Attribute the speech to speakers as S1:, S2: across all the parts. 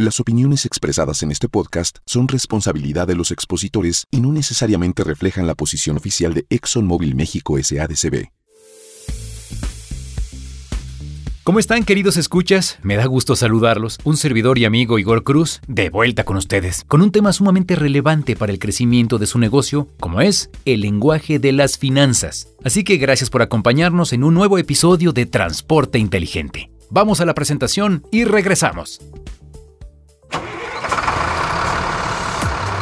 S1: Las opiniones expresadas en este podcast son responsabilidad de los expositores y no necesariamente reflejan la posición oficial de ExxonMobil México SADCB.
S2: ¿Cómo están queridos escuchas? Me da gusto saludarlos. Un servidor y amigo Igor Cruz, de vuelta con ustedes, con un tema sumamente relevante para el crecimiento de su negocio, como es el lenguaje de las finanzas. Así que gracias por acompañarnos en un nuevo episodio de Transporte Inteligente. Vamos a la presentación y regresamos.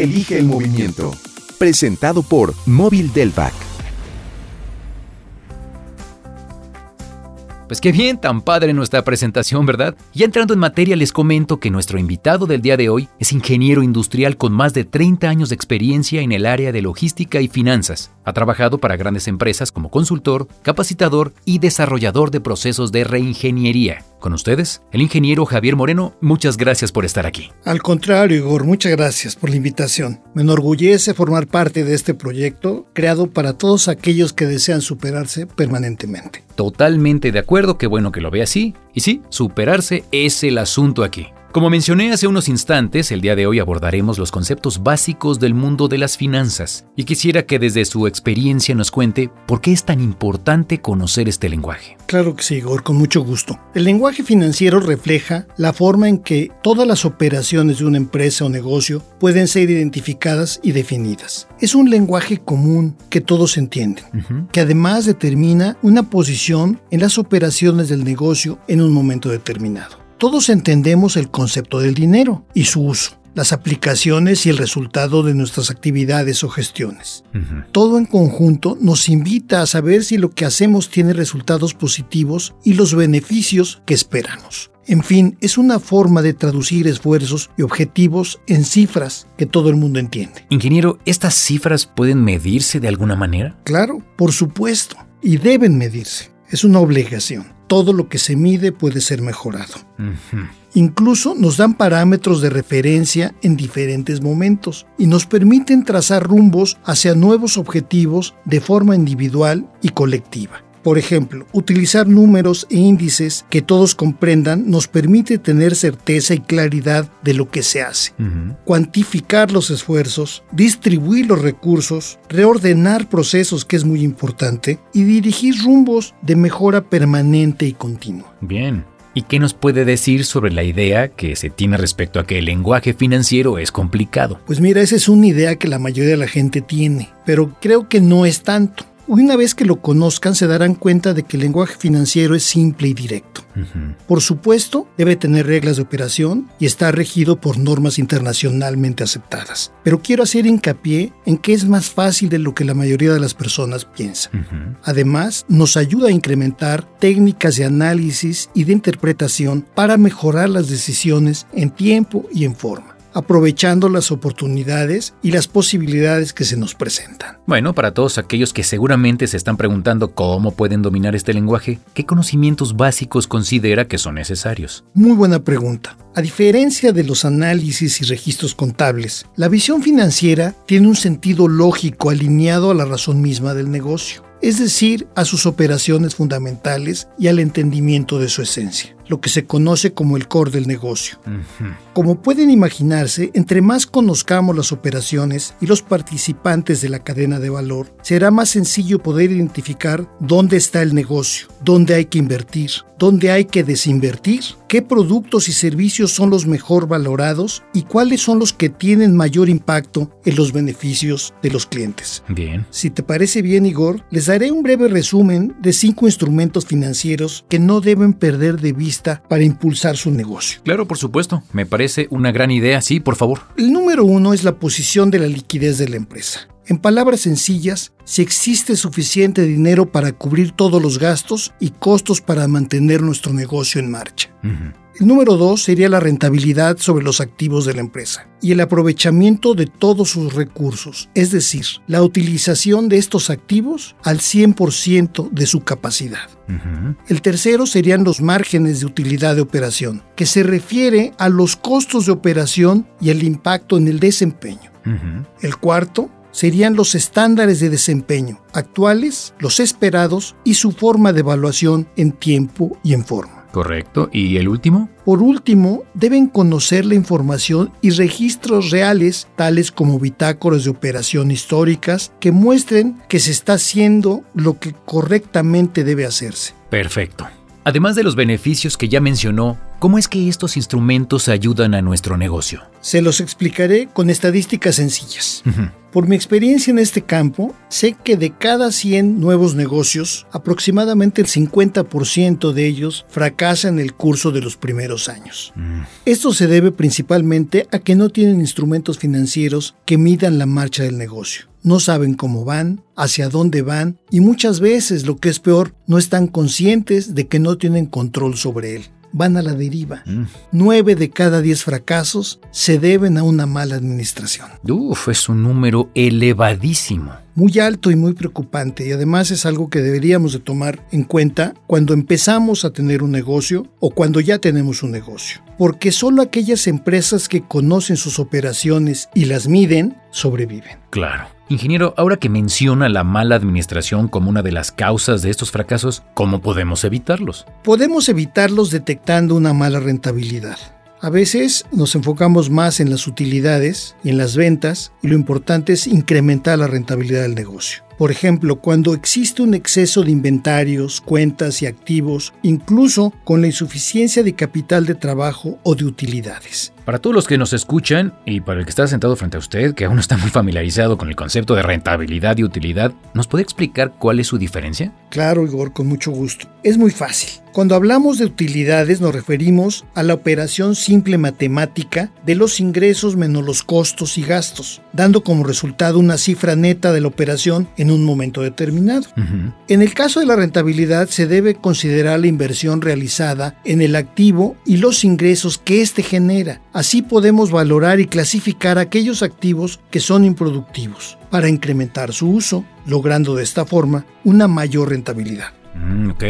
S1: Elige el movimiento. Presentado por Móvil Delvac.
S2: Pues qué bien, tan padre nuestra presentación, ¿verdad? Ya entrando en materia les comento que nuestro invitado del día de hoy es ingeniero industrial con más de 30 años de experiencia en el área de logística y finanzas. Ha trabajado para grandes empresas como consultor, capacitador y desarrollador de procesos de reingeniería. Con ustedes, el ingeniero Javier Moreno, muchas gracias por estar aquí.
S3: Al contrario, Igor, muchas gracias por la invitación. Me enorgullece formar parte de este proyecto creado para todos aquellos que desean superarse permanentemente.
S2: Totalmente de acuerdo, qué bueno que lo ve así. Y sí, superarse es el asunto aquí. Como mencioné hace unos instantes, el día de hoy abordaremos los conceptos básicos del mundo de las finanzas y quisiera que desde su experiencia nos cuente por qué es tan importante conocer este lenguaje.
S3: Claro que sí, Igor, con mucho gusto. El lenguaje financiero refleja la forma en que todas las operaciones de una empresa o negocio pueden ser identificadas y definidas. Es un lenguaje común que todos entienden, que además determina una posición en las operaciones del negocio en un momento determinado. Todos entendemos el concepto del dinero y su uso, las aplicaciones y el resultado de nuestras actividades o gestiones. Todo en conjunto nos invita a saber si lo que hacemos tiene resultados positivos y los beneficios que esperamos. En fin, es una forma de traducir esfuerzos y objetivos en cifras que todo el mundo entiende.
S2: Ingeniero, ¿estas cifras pueden medirse de alguna manera?
S3: Claro, por supuesto, y deben medirse. Es una obligación. Todo lo que se mide puede ser mejorado. Incluso nos dan parámetros de referencia en diferentes momentos y nos permiten trazar rumbos hacia nuevos objetivos de forma individual y colectiva. Por ejemplo, utilizar números e índices que todos comprendan nos permite tener certeza y claridad de lo que se hace, cuantificar los esfuerzos, distribuir los recursos, reordenar procesos que es muy importante y dirigir rumbos de mejora permanente y continua.
S2: Bien. ¿Y qué nos puede decir sobre la idea que se tiene respecto a que el lenguaje financiero es complicado?
S3: Pues mira, esa es una idea que la mayoría de la gente tiene, pero creo que no es tanto. Una vez que lo conozcan se darán cuenta de que el lenguaje financiero es simple y directo. Por supuesto, debe tener reglas de operación y está regido por normas internacionalmente aceptadas. Pero quiero hacer hincapié en que es más fácil de lo que la mayoría de las personas piensan. Además, nos ayuda a incrementar técnicas de análisis y de interpretación para mejorar las decisiones en tiempo y en forma aprovechando las oportunidades y las posibilidades que se nos presentan.
S2: Bueno, para todos aquellos que seguramente se están preguntando cómo pueden dominar este lenguaje, ¿qué conocimientos básicos considera que son necesarios?
S3: Muy buena pregunta. A diferencia de los análisis y registros contables, la visión financiera tiene un sentido lógico alineado a la razón misma del negocio, es decir, a sus operaciones fundamentales y al entendimiento de su esencia lo que se conoce como el core del negocio. Como pueden imaginarse, entre más conozcamos las operaciones y los participantes de la cadena de valor, será más sencillo poder identificar dónde está el negocio, dónde hay que invertir, dónde hay que desinvertir, qué productos y servicios son los mejor valorados y cuáles son los que tienen mayor impacto en los beneficios de los clientes.
S2: Bien.
S3: Si te parece bien, Igor, les daré un breve resumen de cinco instrumentos financieros que no deben perder de vista para impulsar su negocio.
S2: Claro, por supuesto. Me parece una gran idea. Sí, por favor.
S3: El número uno es la posición de la liquidez de la empresa. En palabras sencillas, si existe suficiente dinero para cubrir todos los gastos y costos para mantener nuestro negocio en marcha. El número dos sería la rentabilidad sobre los activos de la empresa y el aprovechamiento de todos sus recursos, es decir, la utilización de estos activos al 100% de su capacidad. El tercero serían los márgenes de utilidad de operación, que se refiere a los costos de operación y el impacto en el desempeño. El cuarto serían los estándares de desempeño actuales, los esperados y su forma de evaluación en tiempo y en forma.
S2: Correcto. ¿Y el último?
S3: Por último, deben conocer la información y registros reales, tales como bitácoras de operación históricas, que muestren que se está haciendo lo que correctamente debe hacerse.
S2: Perfecto. Además de los beneficios que ya mencionó, ¿cómo es que estos instrumentos ayudan a nuestro negocio?
S3: Se los explicaré con estadísticas sencillas. Por mi experiencia en este campo, sé que de cada 100 nuevos negocios, aproximadamente el 50% de ellos fracasan en el curso de los primeros años. Mm. Esto se debe principalmente a que no tienen instrumentos financieros que midan la marcha del negocio. No saben cómo van, hacia dónde van y muchas veces, lo que es peor, no están conscientes de que no tienen control sobre él van a la deriva. Mm. Nueve de cada diez fracasos se deben a una mala administración.
S2: Uf, es un número elevadísimo.
S3: Muy alto y muy preocupante y además es algo que deberíamos de tomar en cuenta cuando empezamos a tener un negocio o cuando ya tenemos un negocio. Porque solo aquellas empresas que conocen sus operaciones y las miden sobreviven.
S2: Claro. Ingeniero, ahora que menciona la mala administración como una de las causas de estos fracasos, ¿cómo podemos evitarlos?
S3: Podemos evitarlos detectando una mala rentabilidad. A veces nos enfocamos más en las utilidades y en las ventas y lo importante es incrementar la rentabilidad del negocio. Por ejemplo, cuando existe un exceso de inventarios, cuentas y activos, incluso con la insuficiencia de capital de trabajo o de utilidades.
S2: Para todos los que nos escuchan y para el que está sentado frente a usted, que aún no está muy familiarizado con el concepto de rentabilidad y utilidad, ¿nos puede explicar cuál es su diferencia?
S3: Claro, Igor, con mucho gusto. Es muy fácil. Cuando hablamos de utilidades nos referimos a la operación simple matemática de los ingresos menos los costos y gastos, dando como resultado una cifra neta de la operación en un momento determinado. En el caso de la rentabilidad se debe considerar la inversión realizada en el activo y los ingresos que éste genera. Así podemos valorar y clasificar aquellos activos que son improductivos para incrementar su uso, logrando de esta forma una mayor rentabilidad.
S2: Mm, ok.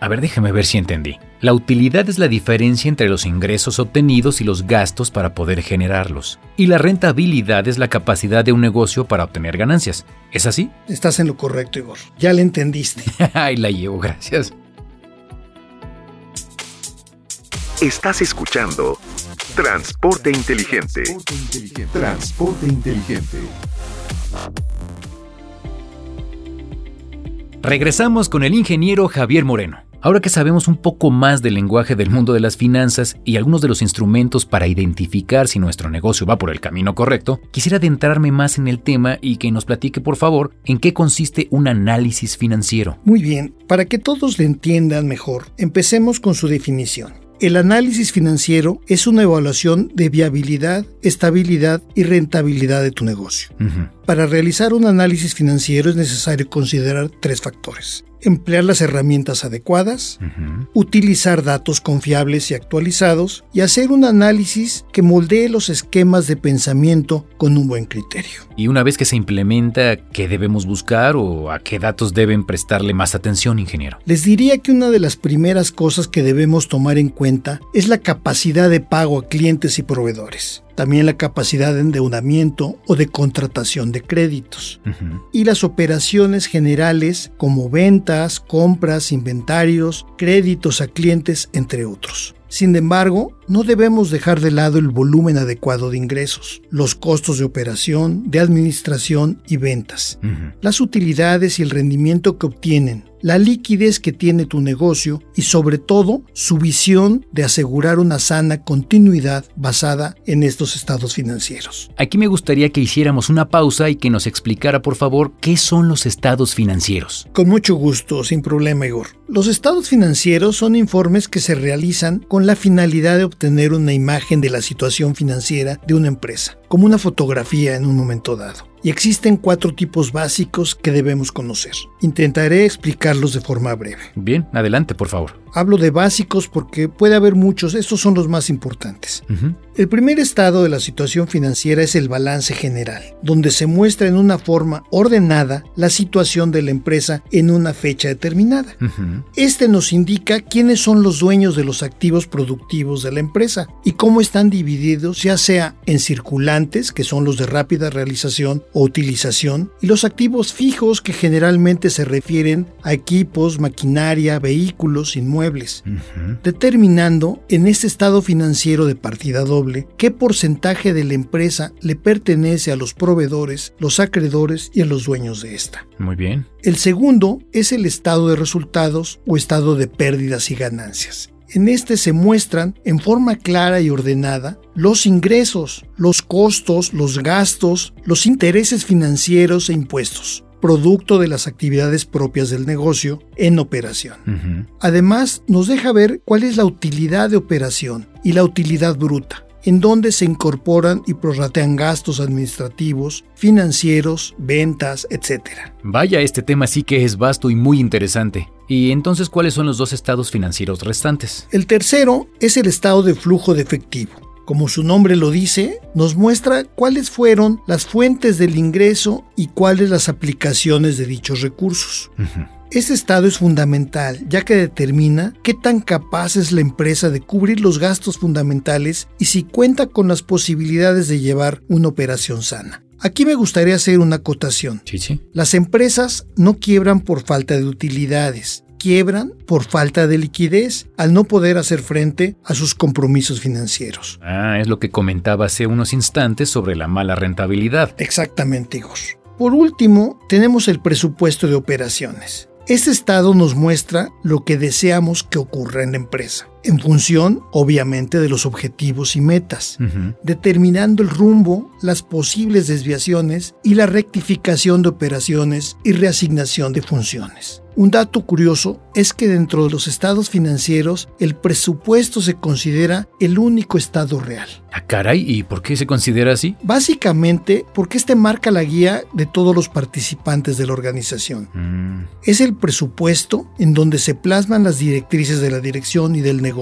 S2: A ver, déjeme ver si entendí. La utilidad es la diferencia entre los ingresos obtenidos y los gastos para poder generarlos. Y la rentabilidad es la capacidad de un negocio para obtener ganancias. ¿Es así?
S3: Estás en lo correcto, Igor. Ya le entendiste.
S2: Ay, la llevo, gracias.
S4: Estás escuchando Transporte Inteligente. Transporte Inteligente.
S2: Regresamos con el ingeniero Javier Moreno. Ahora que sabemos un poco más del lenguaje del mundo de las finanzas y algunos de los instrumentos para identificar si nuestro negocio va por el camino correcto, quisiera adentrarme más en el tema y que nos platique por favor en qué consiste un análisis financiero.
S3: Muy bien, para que todos le entiendan mejor, empecemos con su definición. El análisis financiero es una evaluación de viabilidad, estabilidad y rentabilidad de tu negocio. Para realizar un análisis financiero es necesario considerar tres factores emplear las herramientas adecuadas, utilizar datos confiables y actualizados y hacer un análisis que moldee los esquemas de pensamiento con un buen criterio.
S2: Y una vez que se implementa, ¿qué debemos buscar o a qué datos deben prestarle más atención, ingeniero?
S3: Les diría que una de las primeras cosas que debemos tomar en cuenta es la capacidad de pago a clientes y proveedores también la capacidad de endeudamiento o de contratación de créditos, y las operaciones generales como ventas, compras, inventarios, créditos a clientes, entre otros. Sin embargo, no debemos dejar de lado el volumen adecuado de ingresos, los costos de operación, de administración y ventas, las utilidades y el rendimiento que obtienen, la liquidez que tiene tu negocio y sobre todo su visión de asegurar una sana continuidad basada en estos estados financieros.
S2: Aquí me gustaría que hiciéramos una pausa y que nos explicara por favor qué son los estados financieros.
S3: Con mucho gusto, sin problema Igor. Los estados financieros son informes que se realizan con la finalidad de obtener una imagen de la situación financiera de una empresa, como una fotografía en un momento dado y existen cuatro tipos básicos que debemos conocer. Intentaré explicarlos de forma breve.
S2: Bien, adelante, por favor.
S3: Hablo de básicos porque puede haber muchos, estos son los más importantes. El primer estado de la situación financiera es el balance general, donde se muestra en una forma ordenada la situación de la empresa en una fecha determinada. Este nos indica quiénes son los dueños de los activos productivos de la empresa y cómo están divididos, ya sea en circulantes, que son los de rápida realización o utilización, y los activos fijos que generalmente se refieren a equipos, maquinaria, vehículos, inmuebles, determinando en este estado financiero de partida doble qué porcentaje de la empresa le pertenece a los proveedores, los acreedores y a los dueños de esta.
S2: Muy bien.
S3: El segundo es el estado de resultados o estado de pérdidas y ganancias. En este se muestran en forma clara y ordenada los ingresos, los costos, los gastos, los intereses financieros e impuestos producto de las actividades propias del negocio en operación. Además, nos deja ver cuál es la utilidad de operación y la utilidad bruta, en donde se incorporan y prorratean gastos administrativos, financieros, ventas, etc.
S2: Vaya, este tema sí que es vasto y muy interesante. ¿Y entonces cuáles son los dos estados financieros restantes?
S3: El tercero es el estado de flujo de efectivo como su nombre lo dice, nos muestra cuáles fueron las fuentes del ingreso y cuáles las aplicaciones de dichos recursos. Este estado es fundamental ya que determina qué tan capaz es la empresa de cubrir los gastos fundamentales y si cuenta con las posibilidades de llevar una operación sana. Aquí me gustaría hacer una acotación. Las empresas no quiebran por falta de utilidades, quiebran por falta de liquidez al no poder hacer frente a sus compromisos financieros.
S2: Ah, es lo que comentaba hace unos instantes sobre la mala rentabilidad.
S3: Exactamente, Igor. Por último, tenemos el presupuesto de operaciones. Este estado nos muestra lo que deseamos que ocurra en la empresa, en función, obviamente, de los objetivos y metas, determinando el rumbo, las posibles desviaciones y la rectificación de operaciones y reasignación de funciones. Un dato curioso es que dentro de los estados financieros el presupuesto se considera el único estado real.
S2: Ah, caray, ¿y por qué se considera así?
S3: Básicamente porque este marca la guía de todos los participantes de la organización. Mm. Es el presupuesto en donde se plasman las directrices de la dirección y del negocio,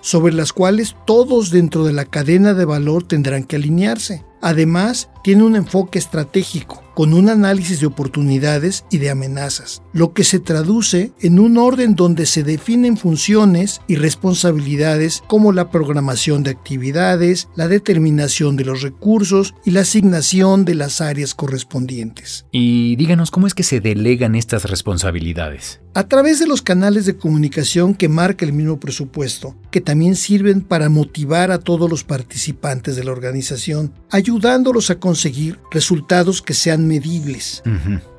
S3: sobre las cuales todos dentro de la cadena de valor tendrán que alinearse. Además, tiene un enfoque estratégico, con un análisis de oportunidades y de amenazas, lo que se traduce en un orden donde se definen funciones y responsabilidades como la programación de actividades, la determinación de los recursos y la asignación de las áreas correspondientes.
S2: Y díganos cómo es que se delegan estas responsabilidades.
S3: A través de los canales de comunicación que marca el mismo presupuesto, que también sirven para motivar a todos los participantes de la organización, ayudándolos a conseguir resultados que sean medibles.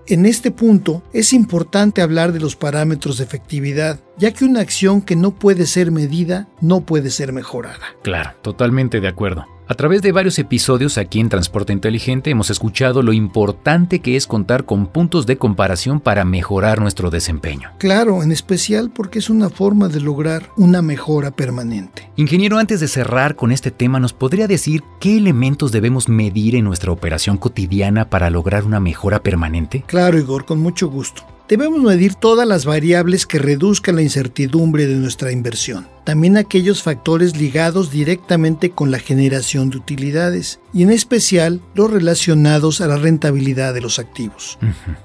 S3: En este punto es importante hablar de los parámetros de efectividad, ya que una acción que no puede ser medida no puede ser mejorada.
S2: Claro, totalmente de acuerdo. A través de varios episodios aquí en Transporte Inteligente hemos escuchado lo importante que es contar con puntos de comparación para mejorar nuestro desempeño.
S3: Claro, en especial porque es una forma de lograr una mejora permanente.
S2: Ingeniero, antes de cerrar con este tema, ¿nos podría decir qué elementos debemos medir en nuestra operación cotidiana para lograr una mejora permanente?
S3: Claro, Igor, con mucho gusto. Debemos medir todas las variables que reduzcan la incertidumbre de nuestra inversión, también aquellos factores ligados directamente con la generación de utilidades y en especial los relacionados a la rentabilidad de los activos.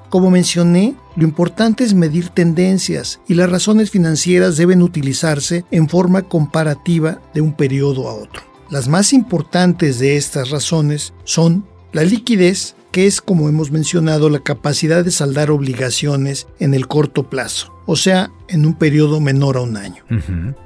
S3: Como mencioné, lo importante es medir tendencias y las razones financieras deben utilizarse en forma comparativa de un periodo a otro. Las más importantes de estas razones son la liquidez, que es, como hemos mencionado, la capacidad de saldar obligaciones en el corto plazo, o sea, en un periodo menor a un año.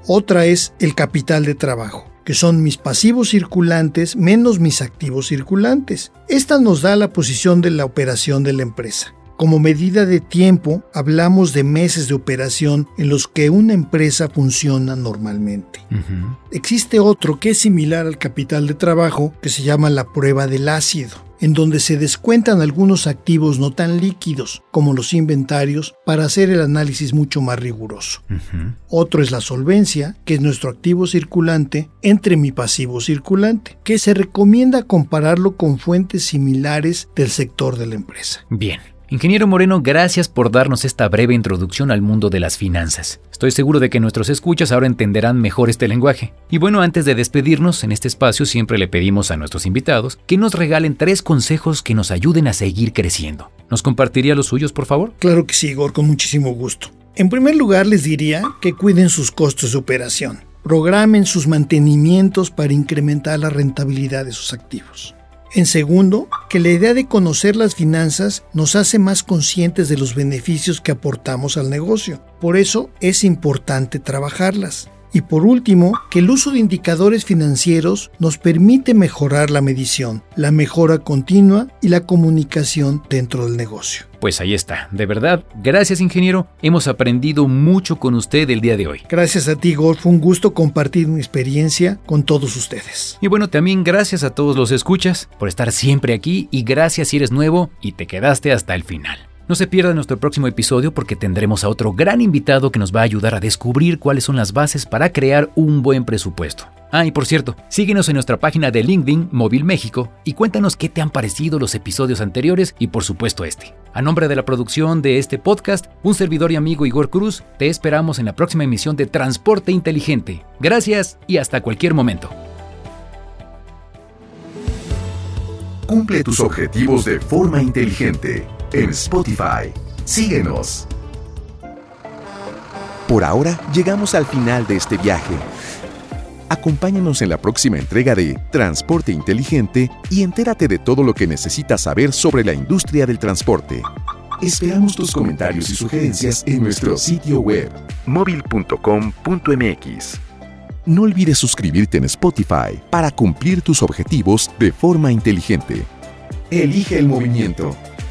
S3: Otra es el capital de trabajo que son mis pasivos circulantes menos mis activos circulantes. Esta nos da la posición de la operación de la empresa Como medida de tiempo, hablamos de meses de operación en los que una empresa funciona normalmente. Existe otro que es similar al capital de trabajo que se llama la prueba del ácido en donde se descuentan algunos activos no tan líquidos como los inventarios para hacer el análisis mucho más riguroso. Otro es la solvencia, que es nuestro activo circulante entre mi pasivo circulante, que se recomienda compararlo con fuentes similares del sector de la empresa.
S2: Bien. Ingeniero Moreno, gracias por darnos esta breve introducción al mundo de las finanzas. Estoy seguro de que nuestros escuchas ahora entenderán mejor este lenguaje. Y bueno, antes de despedirnos, en este espacio siempre le pedimos a nuestros invitados que nos regalen tres consejos que nos ayuden a seguir creciendo. ¿Nos compartiría los suyos, por favor?
S3: Claro que sí, Igor, con muchísimo gusto. En primer lugar, les diría que cuiden sus costos de operación. Programen sus mantenimientos para incrementar la rentabilidad de sus activos. En segundo, que la idea de conocer las finanzas nos hace más conscientes de los beneficios que aportamos al negocio. Por eso es importante trabajarlas. Y por último, que el uso de indicadores financieros nos permite mejorar la medición, la mejora continua y la comunicación dentro del negocio.
S2: Pues ahí está, de verdad, gracias ingeniero, hemos aprendido mucho con usted el día de hoy.
S3: Gracias a ti, Golf, fue un gusto compartir mi experiencia con todos ustedes.
S2: Y bueno, también gracias a todos los escuchas por estar siempre aquí y gracias si eres nuevo y te quedaste hasta el final. No se pierda nuestro próximo episodio porque tendremos a otro gran invitado que nos va a ayudar a descubrir cuáles son las bases para crear un buen presupuesto. Ah, y por cierto, síguenos en nuestra página de LinkedIn Móvil México y cuéntanos qué te han parecido los episodios anteriores y por supuesto este. A nombre de la producción de este podcast, un servidor y amigo Igor Cruz, te esperamos en la próxima emisión de Transporte Inteligente. Gracias y hasta cualquier momento.
S4: Cumple tus objetivos de forma inteligente en Spotify. Síguenos. Por ahora llegamos al final de este viaje. Acompáñanos en la próxima entrega de Transporte Inteligente y entérate de todo lo que necesitas saber sobre la industria del transporte. Esperamos tus comentarios y sugerencias en nuestro sitio web móvil.com.mx. No olvides suscribirte en Spotify para cumplir tus objetivos de forma inteligente. Elige el movimiento